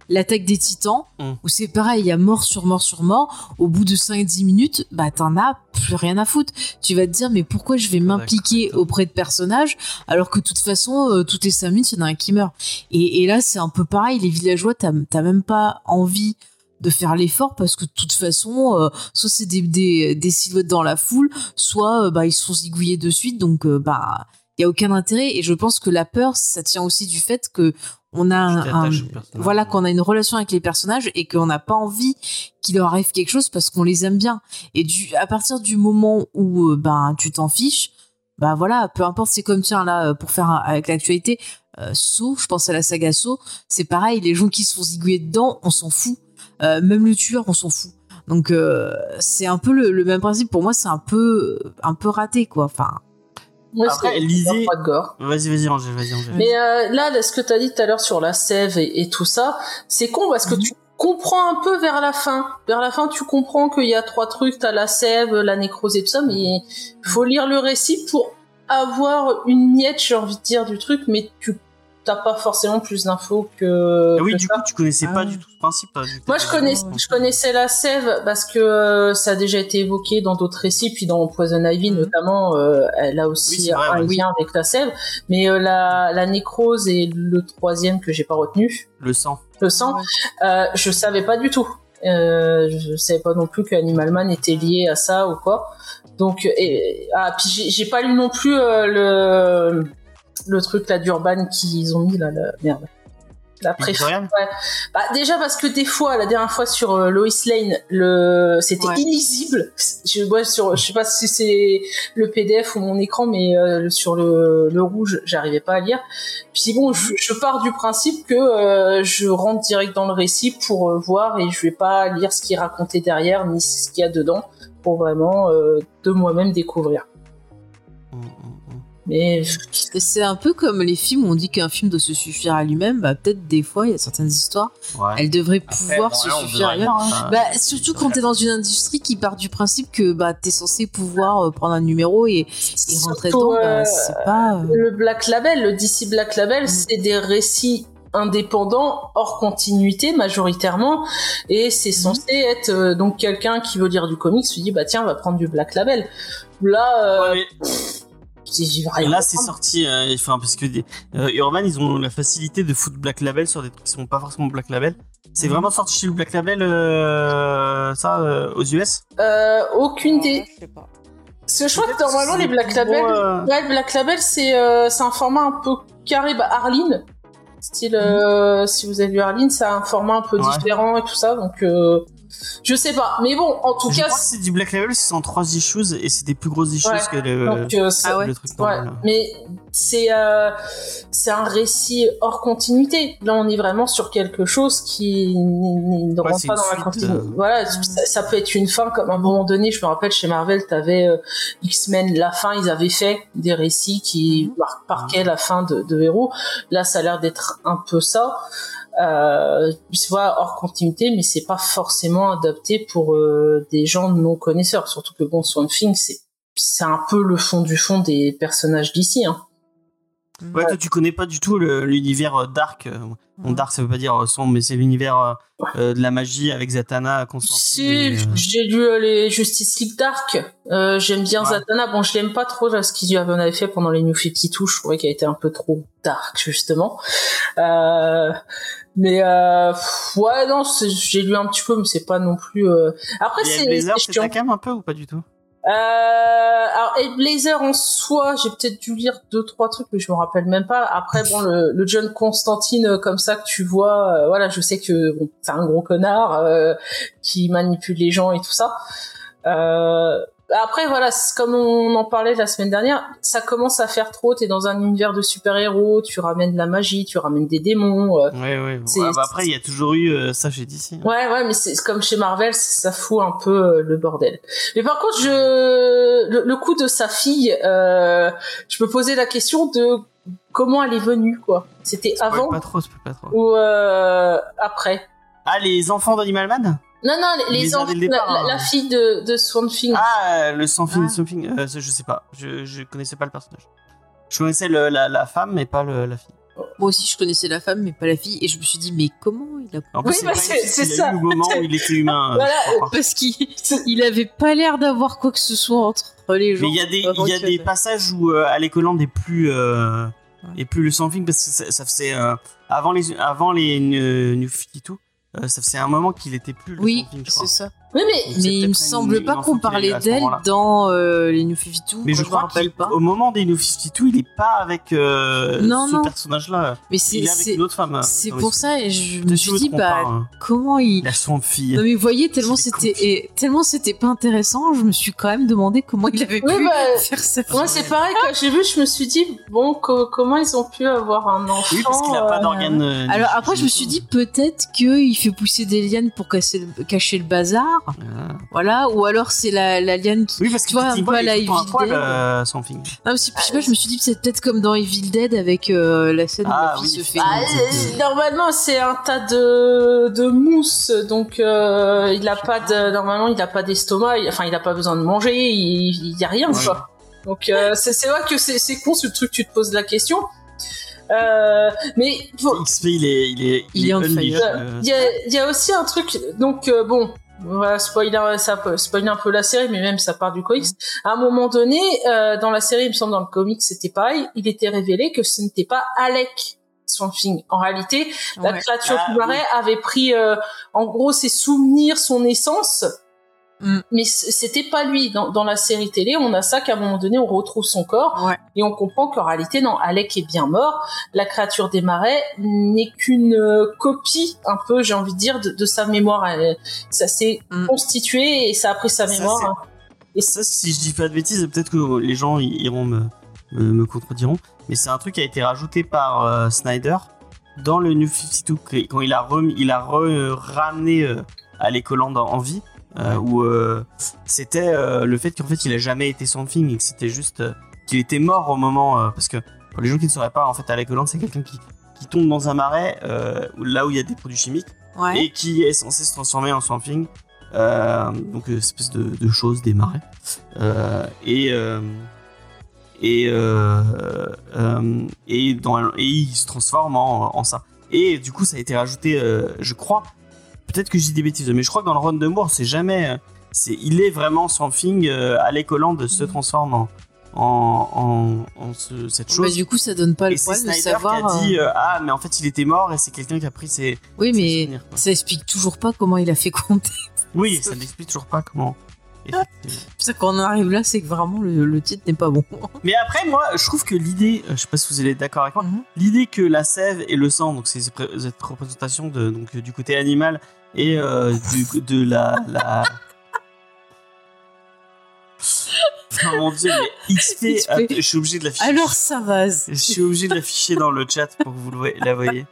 l'attaque des titans Mm. où c'est pareil il y a mort sur mort sur mort. Au bout de 5-10 minutes bah t'en as plus rien à foutre. Tu vas te dire mais pourquoi je vais m'impliquer auprès de personnages alors que de toute façon euh, toutes les 5 minutes il y en a un qui meurt. Et, et là c'est un peu pareil les villageois t'as même pas envie de faire l'effort parce que de toute façon euh, soit c'est des, des, des silhouettes dans la foule soit euh, bah ils se font zigouiller de suite. Donc euh, bah il y a aucun intérêt. Et je pense que la peur ça tient aussi du fait que on a un, voilà qu'on a une relation avec les personnages et qu'on n'a pas envie qu'il leur arrive quelque chose parce qu'on les aime bien. Et du à partir du moment où euh, ben tu t'en fiches bah voilà peu importe c'est comme tiens là pour faire un- avec l'actualité euh, Saw je pense à la saga Saw c'est pareil les gens qui se font zigouiller dedans on s'en fout. Euh, même le tueur on s'en fout. Donc euh, c'est un peu le, le même principe. Pour moi c'est un peu un peu raté quoi. Enfin Ouais, Après, lisez-. Vas-y, vas-y, Angèle, vas-y, Angèle. Mais euh, là, ce que tu as dit tout à l'heure sur la sève et, et tout ça, c'est con parce que Mhm. tu comprends un peu vers la fin. Vers la fin, tu comprends qu'il y a trois trucs, t'as la sève, la nécrose et tout ça, mais il faut lire le récit pour avoir une miette, j'ai envie de dire, du truc, mais tu t'as pas forcément plus d'infos que. Ah oui, que du ça. coup, tu connaissais Ah pas ouais. du tout ce principe. du Moi, je, connais, Ouais, ouais. je connaissais la sève parce que euh, ça a déjà été évoqué dans d'autres récits, puis dans Poison Ivy Mhm. notamment, euh, elle a Oui, aussi c'est vrai, un ouais. lien avec la sève. Mais euh, la, la nécrose et le troisième que j'ai pas retenu, Le sang. le sang, euh, je savais pas du tout. Euh, je savais pas non plus que Animal Man était lié à ça ou quoi. Donc, et, ah, puis j'ai j'ai pas lu non plus euh, le le truc là d'Urban qu'ils ont mis là, la merde. La préf. Bah, déjà parce que des fois, la dernière fois sur euh, Lois Lane, le c'était Ouais. illisible. Je, ouais, sur, je sais pas si c'est le PDF ou mon écran, mais euh, sur le, le rouge, j'arrivais pas à lire. Puis bon, je, je pars du principe que euh, je rentre direct dans le récit pour euh, voir et je vais pas lire ce qui est raconté derrière ni ce qu'il y a dedans pour vraiment euh, de moi-même découvrir. Mm, mm, mm. Mais C'est un peu comme les films où on dit qu'un film doit se suffire à lui-même. Bah, peut-être des fois, il y a certaines histoires, Ouais. elles devraient Après, pouvoir bon, se là, suffire à hein. Bah, surtout quand t'es dans une industrie qui part du principe que bah, t'es censé pouvoir euh, prendre un numéro et, et rentrer dedans. euh, Bah, c'est pas. euh, Le Black Label, le DC Black Label, Mm. c'est des récits indépendants, hors continuité majoritairement, et c'est Mhm. censé être euh, donc quelqu'un qui veut lire du comics se dit bah tiens on va prendre du Black Label. Là, euh, Ouais, mais c'est- j'y vais rien là, c'est sorti. euh, Enfin, parce que des- euh, Urban, ils ont la facilité de foutre Black Label sur des trucs qui sont pas forcément Black Label. C'est Mhm. vraiment sorti chez le Black Label, euh, ça, euh, aux US? Euh, aucune des. je sais pas. Parce que je crois que Peut-être normalement les Black Label, euh, ouais, Black Label c'est euh, c'est un format un peu carré. Bah, Arline, style euh, si vous avez lu Arline, c'est un format un peu Ouais. différent et tout ça, donc euh, je sais pas. Mais bon, en tout Je cas, c'est du Black Label, c'est en 3 issues et c'est des plus grosses issues Ouais. que le, donc euh, Ah ouais. le truc Ouais, mais c'est euh, c'est un récit hors continuité. Là, on est vraiment sur quelque chose qui ne rentre pas dans la continuité. euh. Voilà, ça, ça peut être une fin comme à un moment donné. Je me rappelle chez Marvel, t'avais euh, X-Men, la fin, ils avaient fait des récits qui Mhm. mar- marquaient la fin de, de héros. Là, ça a l'air d'être un peu ça. Euh, vois, hors continuité, mais c'est pas forcément adapté pour euh, des gens non connaisseurs. Surtout que bon, Swamp Thing, c'est c'est un peu le fond du fond des personnages d'ici. Hein. Ouais, toi, tu connais pas du tout l'univers euh, dark. euh, Bon, dark, ça veut pas dire euh, sombre, mais c'est l'univers euh, de la magie avec Zatanna, Constantine. Si, euh, j'ai lu euh, les Justice League Dark. Euh, J'aime bien Ouais. Zatanna. Bon, je l'aime pas trop là, ce qu'ils en avaient fait pendant les New 52. Je trouvais qu'elle était un peu trop dark, justement. Euh, mais euh, ouais, non, j'ai lu un petit peu, mais c'est pas non plus. euh, Après, c'est Blazer, c'est ta cam un peu ou pas du tout? Euh, alors, Blazer en soi, j'ai peut-être dû lire deux trois trucs, mais je me rappelle même pas. Après, bon, le, le John Constantine euh, comme ça que tu vois, euh, voilà, je sais que bon, c'est un gros connard euh, qui manipule les gens et tout ça. Après, voilà, comme on en parlait la semaine dernière, ça commence à faire trop. T'es dans un univers de super-héros, tu ramènes de la magie, tu ramènes des démons. euh, Ouais, ouais. Bah après, il y a toujours eu euh, ça chez DC. Ouais, ouais, mais c'est comme chez Marvel, ça fout un peu euh, le bordel. Mais par contre, je le, le coup de sa fille, euh, je me posais la question de comment elle est venue, quoi. C'était avant Pas trop, spoil pas trop. ou euh, après? Ah, les enfants d'Animal Man? Non, non, les, enfants, le la, la- hein. la fille de, de Swan Thing. Ah, le Something, Ah. Something, euh, je sais pas. Je, je connaissais pas le personnage. Je connaissais le- la, la femme, mais pas le- la fille. Moi aussi, je connaissais la femme, mais pas la fille. Et je me suis dit, mais comment il a. En plus, Oui, c'est bah, ça. eu au moment où il était humain. Voilà. Parce qu'il il avait pas l'air d'avoir quoi que ce soit entre les gens. Mais il y a des, avant il y a qu'il des appelle. passages où euh, Alec Holland est plus, euh, Ouais. est plus le Something parce que ça, ça faisait euh, avant les, avant les euh, New 52, euh, ça faisait un moment qu'il était plus le Oui, c'est ça. Oui, mais Mais il me semble une pas qu'on parlait d'elle dans euh, les New 52. Mais je me crois rappelle pas. qu'au moment des New 52, il est pas avec euh, Non, ce non. personnage-là. Mais Il c'est est avec c'est- une autre femme. euh, c'est pour ça et je me suis je dit bah hein. comment il Il a son fille. non mais vous voyez tellement c'était tellement c'était pas intéressant je me suis quand même demandé comment il avait Oui, pu bah, faire ça moi c'est pareil quand j'ai vu, je me suis dit bon, co- comment ils ont pu avoir un enfant Oui, parce qu'il a pas euh, d'organe. alors après je me suis dit peut-être qu'il fait pousser des lianes pour casser le- cacher le bazar Ah. voilà ou alors c'est la, la liane qui Oui, parce Tu vois, un peu à la est Evil Dead. euh, Something. non, mais je sais pas je me suis dit c'est peut-être comme dans Evil Dead avec euh, la scène où Ah la fille oui, se fait euh, normalement, c'est un tas de, de mousse, donc euh, il a pas de normalement il a pas d'estomac, il- enfin il a pas besoin de manger, il, il y a rien Ouais. quoi. Donc euh, c'est c'est vrai que c'est c'est con ce truc, tu te poses la question. Euh, mais faut- XP, il est, il est, Il est unleashed, fire. euh, il y a, il y a aussi un truc, donc euh, bon, voilà, spoiler, ça peut spoiler un peu la série, mais même ça part du comics. À un moment donné, euh, dans la série, il me semble dans le comics, c'était pareil, il était révélé que ce n'était pas Alec Something. En réalité, la créature Ah, du marais avait pris, euh, en gros, ses souvenirs, son essence. Mm. Mais c'était pas lui. Dans, dans la série télé, on a ça qu'à un moment donné, on retrouve son corps Ouais. et on comprend qu'en réalité, non, Alec est bien mort. La créature des marais n'est qu'une euh, copie, un peu, j'ai envie de dire, de, de sa mémoire. Elle- ça s'est Mm. constitué et ça a pris sa Ça, mémoire. hein. Et ça, si je dis pas de bêtises, peut-être que les gens iront me, me, me contrediront, mais c'est un truc qui a été rajouté par euh, Snyder dans le New 52 que- quand il a remis, il a re- ramené euh, Alec Holland en, en vie, euh, où euh, c'était euh, le fait qu'en fait il a jamais été something et que c'était juste euh, qu'il était mort au moment parce que pour les gens qui ne sauraient pas, en fait Alec Holland c'est quelqu'un qui qui tombe dans un marais là où il y a des produits chimiques ouais et qui est censé se transformer en Swamping. Euh, donc une espèce de, de chose des marais. Et et et, dans, et il se transforme en, en ça. Et du coup ça a été rajouté, je crois. Peut-être que je dis des bêtises, mais je crois que dans le run de Moore c'est jamais. euh, C'est, il est vraiment Swamping. Euh, Alec Holland se Mhm. transforme en en, en, en ce- cette Bah, chose. du coup ça donne pas le poil de Snyder savoir qui a dit euh, euh, ah mais en fait il était mort et c'est quelqu'un qui a pris ses, oui ses mais souvenirs, ça explique toujours pas comment il a fait compter Oui, ça n'explique toujours pas comment. C'est ça, quand on arrive là, c'est que vraiment le, le titre n'est pas bon. Mais après, moi, je trouve que l'idée, euh, je sais pas si vous allez être d'accord avec moi, Mhm. l'idée que la sève et le sang, donc c'est cette représentation de, donc, euh, du côté animal et euh, du, de la. la... Oh mon dieu, mais XP, XP. ah, je suis obligé de l'afficher. Alors ça va. Je suis obligé de l'afficher dans le chat pour que vous la voyez.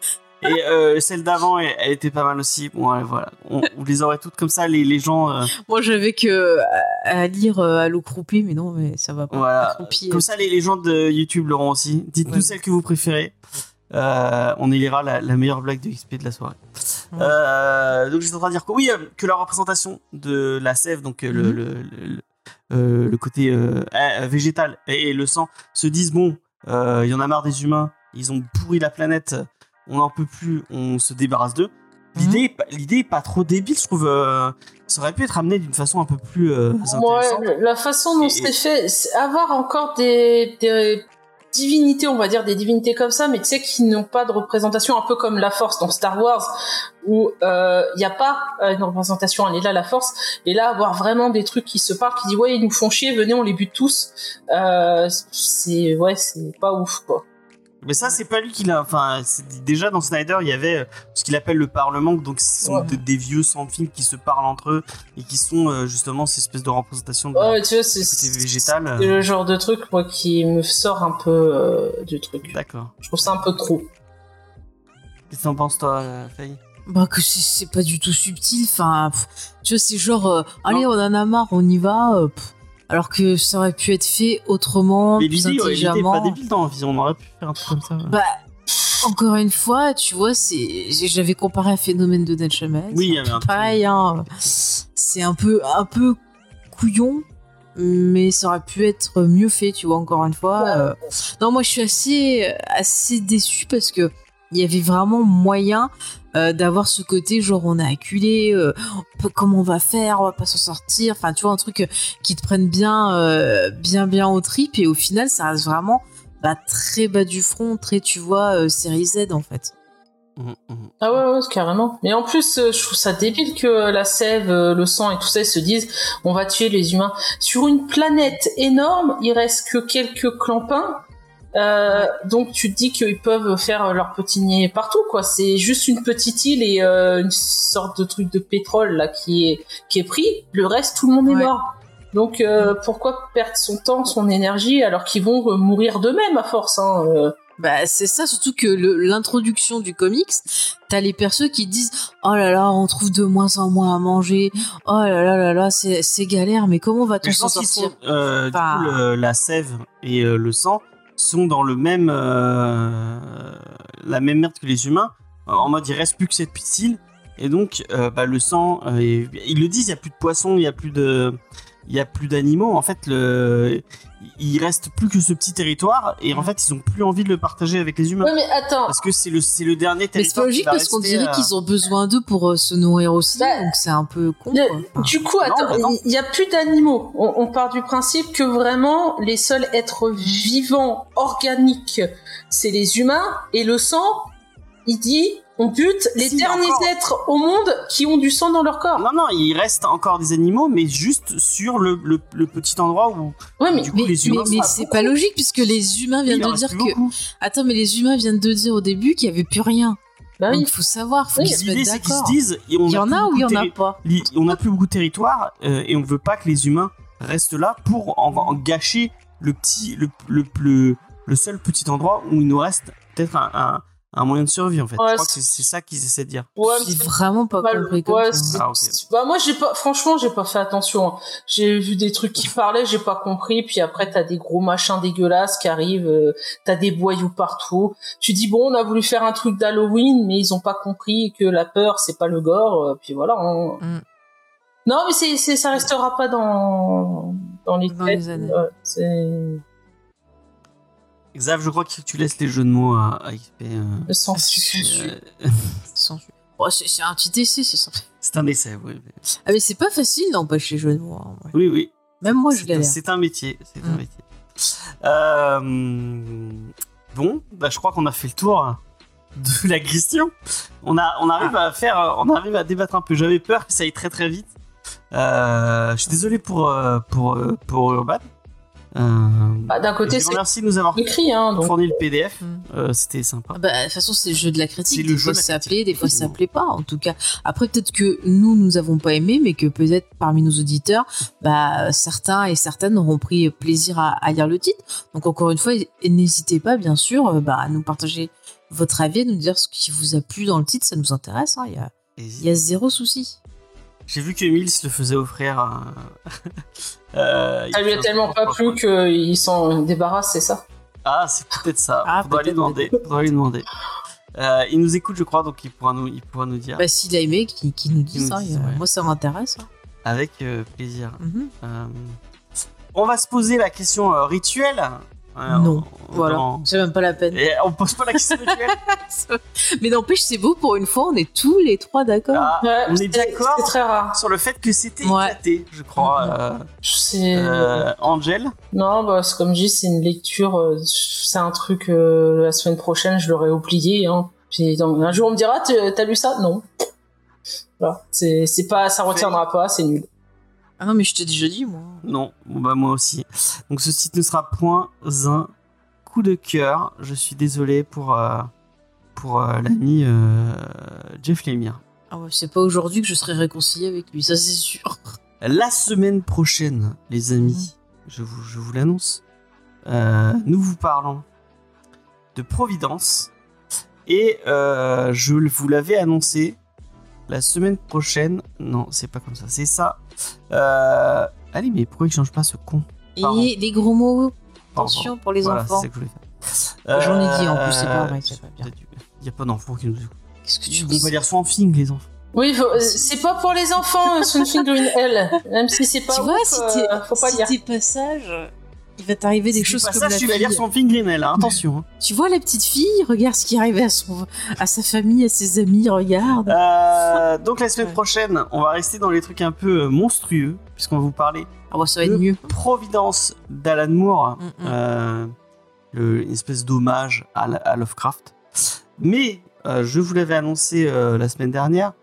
Et euh, celle d'avant, elle, elle était pas mal aussi. Bon, ouais, voilà. On, les aurait toutes comme ça, les, les gens. euh, Moi j'avais que à, à lire euh, Allo Croupi, mais non, mais ça va pas. Voilà. Comme euh, ça, les, les gens de YouTube l'auront aussi. Dites-nous Ouais. celle que vous préférez. Euh, on élira la, la meilleure blague de XP de la soirée. Ouais. Euh, donc, j'étais en train de dire que oui, euh, que la représentation de la sève, donc euh, le, Mhm. le, le, euh, le côté euh, euh, végétal et, et le sang, se disent bon, euh, il y en a marre des humains, ils ont pourri la planète, on n'en peut plus, on se débarrasse d'eux. L'idée, pas- l'idée est pas trop débile, je trouve. euh, ça aurait pu être amené d'une façon un peu plus euh, intéressante. Ouais, la façon dont c'est fait, avoir encore des, des divinités, on va dire des divinités comme ça, mais tu sais qui n'ont pas de représentation, un peu comme la Force dans Star Wars, où il n'y a pas euh, une représentation, elle est là la Force, et là avoir vraiment des trucs qui se parlent, qui disent ouais ils nous font chier, venez on les bute tous, euh, c'est ouais c'est pas ouf quoi. Mais ça, c'est pas lui qui l'a. Enfin, déjà dans Snyder, il y avait euh, ce qu'il appelle le Parlement, donc ce sont Ouais. des, des vieux sans film qui se parlent entre eux et qui sont euh, justement ces espèces de représentations de Ouais, tu vois, c'est côté végétal. c'est le genre de truc moi qui me sort un peu euh, du truc. D'accord. Je trouve ça un peu trop. Qu'est-ce que t'en penses, toi, Faye? Bah que c'est- pas du tout subtil. Enfin, tu vois, c'est genre, euh, allez, on en a marre, on y va. euh, pff. Alors que ça aurait pu être fait autrement, Mais plus intelligemment. pas débile dans vie, on aurait pu faire un truc comme ça. ouais. Bah, encore une fois, tu vois, c'est, j'avais comparé un phénomène de Dead Shaman. Oui, il y avait un truc. Pareil, hein, c'est un peu, un peu couillon, mais ça aurait pu être mieux fait, tu vois, encore une fois. euh. Non, moi, je suis assez, assez déçue parce que il y avait vraiment moyen euh, d'avoir ce côté genre on a acculé, euh, on peut- comment on va faire, on va pas s'en sortir. Enfin, tu vois, un truc euh, qui te prenne bien, euh, bien, bien au trip et au final, ça reste vraiment bah, très bas du front, très, tu vois, euh, série Z en fait. Mhm, mhm. Ah ouais, ouais, carrément. Mais en plus, euh, je trouve ça débile que la sève, euh, le sang et tout ça, ils se disent, on va tuer les humains. Sur une planète énorme, il reste que quelques clampins. Euh, donc tu te dis qu'ils peuvent faire leur petit niais partout, quoi. C'est juste une petite île et euh, une sorte de truc de pétrole là qui est qui est pris. Le reste, tout le monde est mort. Donc euh, pourquoi perdre son temps, son énergie alors qu'ils vont euh, mourir d'eux-mêmes à force hein, euh. Bah, c'est ça, surtout que l'introduction du comics, t'as les persos qui disent Oh là là, on trouve de moins en moins à manger. Oh là là là là, c'est c'est galère, mais comment va-t-on s'en sortir sont, euh, du coup, le- la sève et euh, le sang sont dans le même, euh, la même merde que les humains. En mode, il reste plus que cette île. Et donc, euh, bah, le sang, euh, ils le disent, il y a plus de poissons, il y a plus de, il y a plus d'animaux. En fait, le, il reste plus que ce petit territoire. Et en fait, ils ont plus envie de le partager avec les humains. Ouais, mais attends. Parce que c'est le, c'est le dernier Mais c'est territoire. pas qui logique parce qu'on dirait euh, qu'ils ont besoin d'eux pour euh, se nourrir aussi, Bah, donc c'est un peu con. Du coup, attends, bah il n'y a plus d'animaux. On, on part du principe que vraiment les seuls êtres vivants, organiques, c'est les humains. Et le sang, il dit, on bute les Si, derniers encore. êtres au monde qui ont du sang dans leur corps. Non, non, il reste encore des animaux, mais juste sur le, le, le petit endroit où Ouais, mais du coup mais les humains mais- c'est pas logique puisque les humains viennent de dire que. beaucoup. Attends, mais les humains viennent de dire au début qu'il y avait plus rien. bah oui. Il faut savoir, faut Oui, qu'ils se mettent disent, on Il y en a ou il y en a pas on n'a plus beaucoup de territoire euh, et on veut pas que les humains restent là pour en, en gâcher le petit, le, le, le, le seul petit endroit où il nous reste peut-être un, un, un moyen de survie en fait. Ouais, Je crois que c'est- ça qu'ils essaient de dire. Ouais, J'ai vraiment pas pas compris le- comme ouais, ça. Ah, Bah moi j'ai pas franchement j'ai pas fait attention. hein. J'ai vu des trucs qui parlaient, j'ai pas compris puis après t'as des gros machins dégueulasses qui arrivent, euh, t'as des boyaux partout. Tu dis bon on a voulu faire un truc d'Halloween mais ils ont pas compris que la peur c'est pas le gore euh, puis voilà. hein. Mm. Non mais c'est ça restera pas dans dans les Dans têtes. les années. Xav, je crois que tu laisses les jeux de mots à, à XP. euh, euh, Sans- Oh, c'est un petit essai, c'est ça. c'est un essai, oui. Ah mais c'est pas facile d'empêcher les jeux de mots. hein, ouais. Oui, oui. Même moi je galère. C'est un métier. C'est un Mm. métier. Euh, bon, bah, je crois qu'on a fait le tour de la question. On, a, on arrive à faire, on arrive à débattre un peu. J'avais peur que ça aille très très vite. Euh, je suis désolé pour pour pour Urban. Euh, Bah, D'un côté c'est remercie de nous avoir écrit hein donc. fourni le PDF. Mm. Euh, C'était sympa. Ah Bah, de toute façon, c'est le jeu de la critique. Des fois, ça plaît, des fois, ça plaît pas. En tout cas, après, peut-être que nous, nous avons pas aimé, mais que peut-être parmi nos auditeurs, bah, certains et certaines auront pris plaisir à, à lire le titre. Donc, encore une fois, n'hésitez pas, bien sûr, euh, bah, à nous partager votre avis, à nous dire ce qui vous a plu dans le titre. Ça nous intéresse. hein. Il y, a, il y a zéro souci. J'ai vu que Emile se le faisait offrir. à- Euh, il Ça lui a tellement pas plu qu'il s'en débarrasse, c'est ça Ah, c'est peut-être ça. Ah, Faudra lui peut-être, demander. Faudra lui demander. Euh, il nous écoute, je crois, donc il pourra nous, il pourra nous dire Bah, s'il a aimé, qu'il nous dise. nous hein. dise, Il y a- ouais. Moi, ça m'intéresse. hein. avec euh, plaisir. Mhm. Euh, on va se poser la question euh, rituelle. Ouais, Non, on- Voilà, dans- c'est même pas la peine. Et on pose pas la question. Mais n'empêche, c'est beau pour une fois, on est tous les trois d'accord. Ah, Ouais, on est d'accord C'est très rare. sur le fait que c'était Ouais. éclaté, je crois. euh, euh, Angel non, bah c'est comme je dis, c'est une lecture. euh, C'est un truc. euh, la semaine prochaine, je l'aurais oublié. Hein. Puis donc, un jour, on me dira, t'as lu ça? Non. Voilà. C'est pas, ça retiendra pas, c'est nul. Ah non, mais je t'ai déjà dit, moi. Non, bah moi aussi. Donc ce site ne sera point un coup de cœur. Je suis désolé pour, euh, pour euh, l'ami euh, Jeff Lemire. Ah ouais, c'est pas aujourd'hui que je serai réconcilié avec lui, ça c'est sûr. La semaine prochaine, les amis, je vous, je vous l'annonce, nous vous parlons de Providence. Et je vous l'avais annoncé la semaine prochaine. Non, c'est pas comme ça, c'est ça. Euh, allez, mais pourquoi il change pas ce con Et Pardon. les gros mots, Pardon. attention pour les Voilà, enfants. que je. J'en ai dit, en plus, c'est pas Euh, vrai, c'est pas bien. Il n'y a pas d'enfants qui nous. Qu'est-ce que tu Ils vont pas dis lire Swamp Thing, les enfants. Oui, euh, c'est pas pour les enfants, euh, Something Green Hell. Même si c'est pas Tu vois, si euh, t'es faut pas si pas sage, il va t'arriver des choses pas comme ça, la tu vas lire Thing Greenell, hein, attention. hein. Tu vois la petite fille, regarde ce qui arrivait à son, à sa famille, à ses amis, regarde. Euh, donc la semaine prochaine, on va rester dans les trucs un peu euh, monstrueux, puisqu'on va vous parler Ah ça va de être mieux. Providence d'Alan Moore, Mm, mm. euh, le- une espèce d'hommage à, Lovecraft. Mais euh, je vous l'avais annoncé euh, la semaine dernière,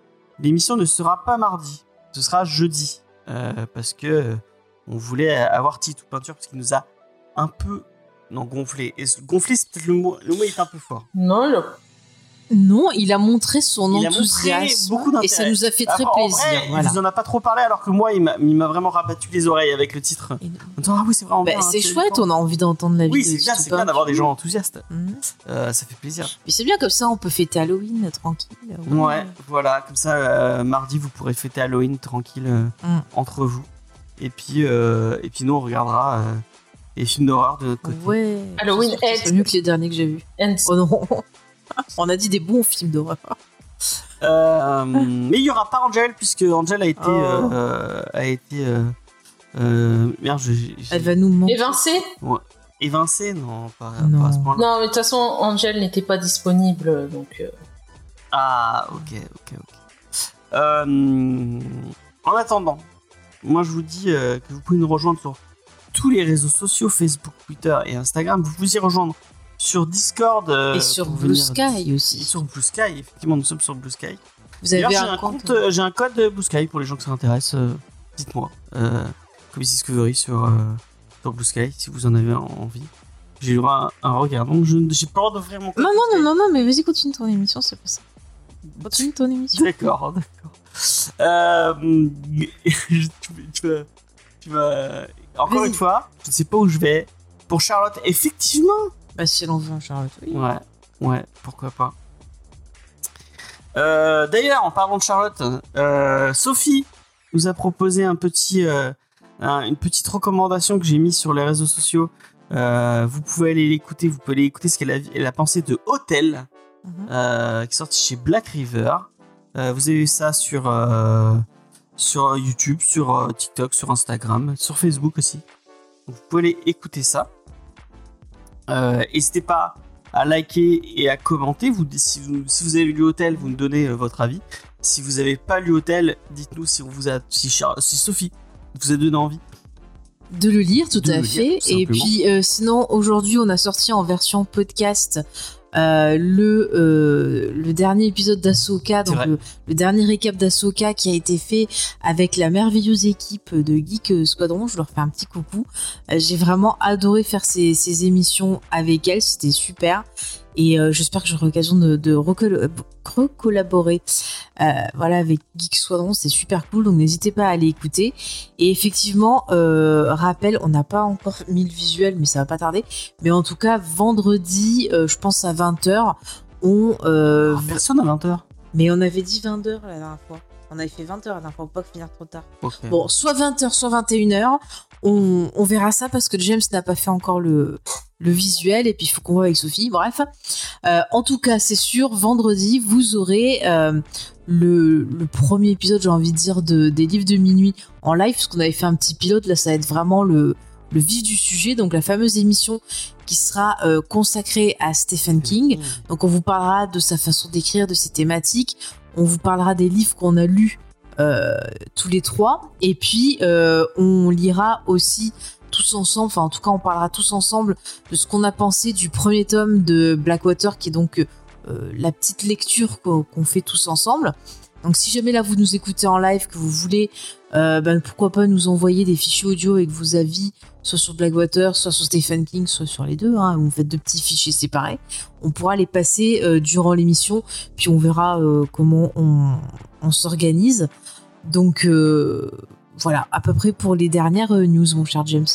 l'émission ne sera pas mardi, ce sera jeudi, euh, parce que euh, on voulait avoir Titou Peinture parce qu'il nous a un peu non gonflé. Et gonflé, c'est peut-être le mot, le mot est un peu fort. Non, le- Non, il a montré son Il enthousiasme beaucoup et ça nous a fait très en plaisir. vrai, voilà. Il vous en a pas trop parlé alors que moi, il m'a vraiment rabattu les oreilles avec le titre. Et- En disant, ah oui, c'est vraiment Bah, bien. c'est hein, chouette, on a envie d'entendre la vie Oui, c'est bien, c'est bien d'avoir des gens enthousiastes. Mhm. Euh, ça fait plaisir. Puis c'est bien comme ça, on peut fêter Halloween euh, tranquille. Ouais, voilà, comme ça, euh, mardi, vous pourrez fêter Halloween tranquille euh, Mm. entre vous. Et puis, euh, et puis nous, on regardera euh, les films d'horreur de notre côté. Ouais. Halloween C'est mieux que les derniers que j'ai vus. Oh non. on a dit des bons films d'horreur. Euh, mais il y aura pas Angel puisque Angel a été, Oh. euh, a été, euh, euh, merde, j'ai- j'ai- Elle va nous manquer. Évincé évincé, non, pas, Non. pas à ce point-là. Non, mais de toute façon, Angel n'était pas disponible, donc. euh, Ah, ok, ok, ok. Euh, en attendant, moi je vous dis euh, que vous pouvez nous rejoindre sur tous les réseaux sociaux, Facebook, Twitter et Instagram. Vous pouvez y rejoindre sur Discord. euh, Et sur Blue Sky Et aussi. sur Blue Sky, effectivement, nous sommes sur Blue Sky. Vous avez un un, compte. compte, euh, j'ai un code Blue Sky pour les gens que ça intéresse. Dites-moi. Comics Discovery sur, sur Blue Sky si vous en avez envie. J'ai eu droit à un regard, donc je n'ai pas le droit d'offrir mon code. Non, non, non, non, non, mais vas-y, continue ton émission, c'est pas ça. Continue ton émission. D'accord, d'accord. Euh, tu, tu vas, tu vas- Encore une fois, je ne sais pas où je vais. Pour Charlotte, effectivement. Bah, si elle en veut un Charlotte, oui. Ouais, ouais, pourquoi pas. Euh, D'ailleurs, en parlant de Charlotte, euh, Sophie nous a proposé un petit, euh, un- une petite recommandation que j'ai mise sur les réseaux sociaux. Vous pouvez aller l'écouter, vous pouvez aller écouter ce qu'elle a, elle a pensé de Hotel. Mhm. qui est sorti chez Black River. Euh, vous avez ça sur, euh, sur YouTube, sur euh, TikTok, sur Instagram, sur Facebook aussi. Donc, vous pouvez aller écouter ça. N'hésitez pas à liker et à commenter. Vous, si, vous, si vous avez lu Hôtel, vous nous donnez votre avis. Si vous n'avez pas lu Hôtel, dites-nous si, on vous a, si, Char- si Sophie vous a donné envie. De le lire, tout De à lire, fait. Et puis, euh, sinon, aujourd'hui, on a sorti en version podcast euh, le, euh, le dernier épisode d'Asoka, donc le, le dernier récap d'Asoka qui a été fait avec la merveilleuse équipe de Geek Squadron. Je leur fais un petit coucou. Euh, J'ai vraiment adoré faire ces, ces émissions avec elles, c'était super. Et euh, j'espère que j'aurai l'occasion de, euh, recollaborer euh, voilà, avec Geek Squadron, c'est super cool, donc n'hésitez pas à aller écouter. Et effectivement, euh, rappel, on n'a pas encore mis le visuel, mais ça va pas tarder. Mais en tout cas, vendredi, euh, je pense à 20h, on... euh, Ah, personne à 20h. mais on avait dit 20h la dernière fois. On avait fait 20h la dernière fois, pour pas finir trop tard. Bon, soit 20h, soit 21h. On, on verra ça parce que James n'a pas fait encore le, le visuel et puis il faut qu'on voit avec Sophie. Bref. Euh, en tout cas, c'est sûr, vendredi, vous aurez euh, le, le premier épisode, j'ai envie de dire, de, des livres de minuit en live parce qu'on avait fait un petit pilote. Là, ça va être vraiment le, le vif du sujet, donc la fameuse émission qui sera euh, consacrée à Stephen King. Donc on vous parlera de sa façon d'écrire, de ses thématiques, on vous parlera des livres qu'on a lus tous les trois, et puis on lira aussi tous ensemble, enfin en tout cas on parlera tous ensemble de ce qu'on a pensé du premier tome de Blackwater, qui est donc euh, la petite lecture qu'on fait tous ensemble. Donc si jamais là vous nous écoutez en live, que vous voulez, euh, ben, pourquoi pas nous envoyer des fichiers audio avec vos avis, soit sur Blackwater, soit sur Stephen King, soit sur les deux, hein, vous faites deux petits fichiers séparés. On pourra les passer euh, durant l'émission, puis on verra euh, comment on, on s'organise. Donc euh, voilà, à peu près pour les dernières euh, news, mon cher James.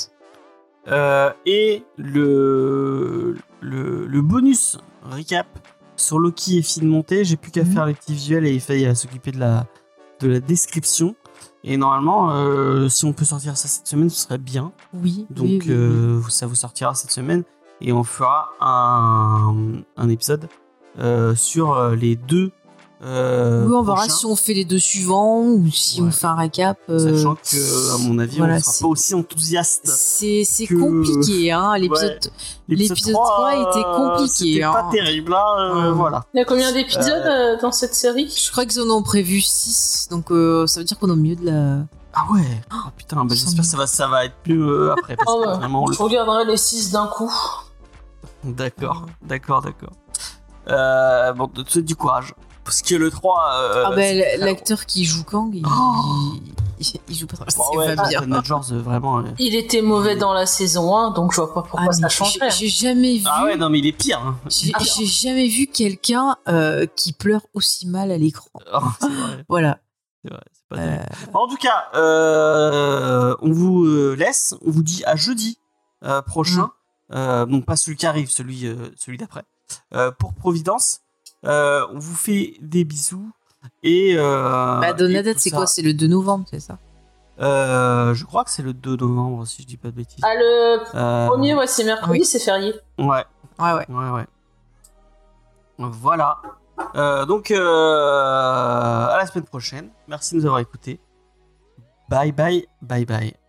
Euh, et le, le, le bonus recap sur Loki est fil monté. J'ai plus qu'à Mhm. faire les petits visuels et Faye à s'occuper de la, de la description. Et normalement, euh, si on peut sortir ça cette semaine, ce serait bien. Oui, Donc oui, oui, oui. euh, ça vous sortira cette semaine et on fera un, un épisode sur les deux. Euh, oui, on verra si on fait les deux suivants ou si Ouais. on fait un récap. euh, Sachant que, à mon avis, voilà, on sera pas aussi enthousiaste. C'est que- compliqué, hein. L'épisode l'épisode 3 était compliqué, C'était hein. pas terrible, hein, euh, Ouais. voilà. Il y a combien d'épisodes euh, dans cette série? Je crois qu'ils en ont prévu 6, donc euh, ça veut dire qu'on est au milieu de la. Ah ouais. Ah, putain, bah, j'espère que ça va, ça va être mieux euh, après. Parce Oh, que ouais. vraiment, le- Je regarderai les 6 d'un coup. D'accord, d'accord, d'accord. Euh, bon, de te souhaite du courage. Parce que le 3. euh, ah ben c'est- l'acteur qui joue Kang, il, Oh il, il joue pas trop. Ouais, pas bien. Majors, euh, vraiment. euh. Il était mauvais dans la saison 1, donc je vois pas pourquoi Ah, ça changerait. j'ai- J'ai jamais vu. Ah ouais, non, mais il est pire. hein. J'ai Ah, jamais vu quelqu'un euh, qui pleure aussi mal à l'écran. Oh, c'est vrai, Voilà. vrai. pas Euh. En tout cas, euh, on vous laisse. On vous dit à jeudi euh, prochain. Mm. Euh, donc pas celui qui arrive, celui, euh, celui d'après. Euh, pour Providence. Euh, on vous fait des bisous. Et. Euh, bah, donne et la date, tout c'est ça. quoi? C'est le 2 novembre, c'est ça? Euh, Je crois que c'est le 2 novembre, si je dis pas de bêtises. Ah, le Euh, premier, ouais, c'est mercredi, oui. c'est férié. Ouais, Ouais, ouais. ouais, ouais. Voilà. Euh, donc, euh, à la semaine prochaine. Merci de nous avoir écoutés. Bye bye, bye bye.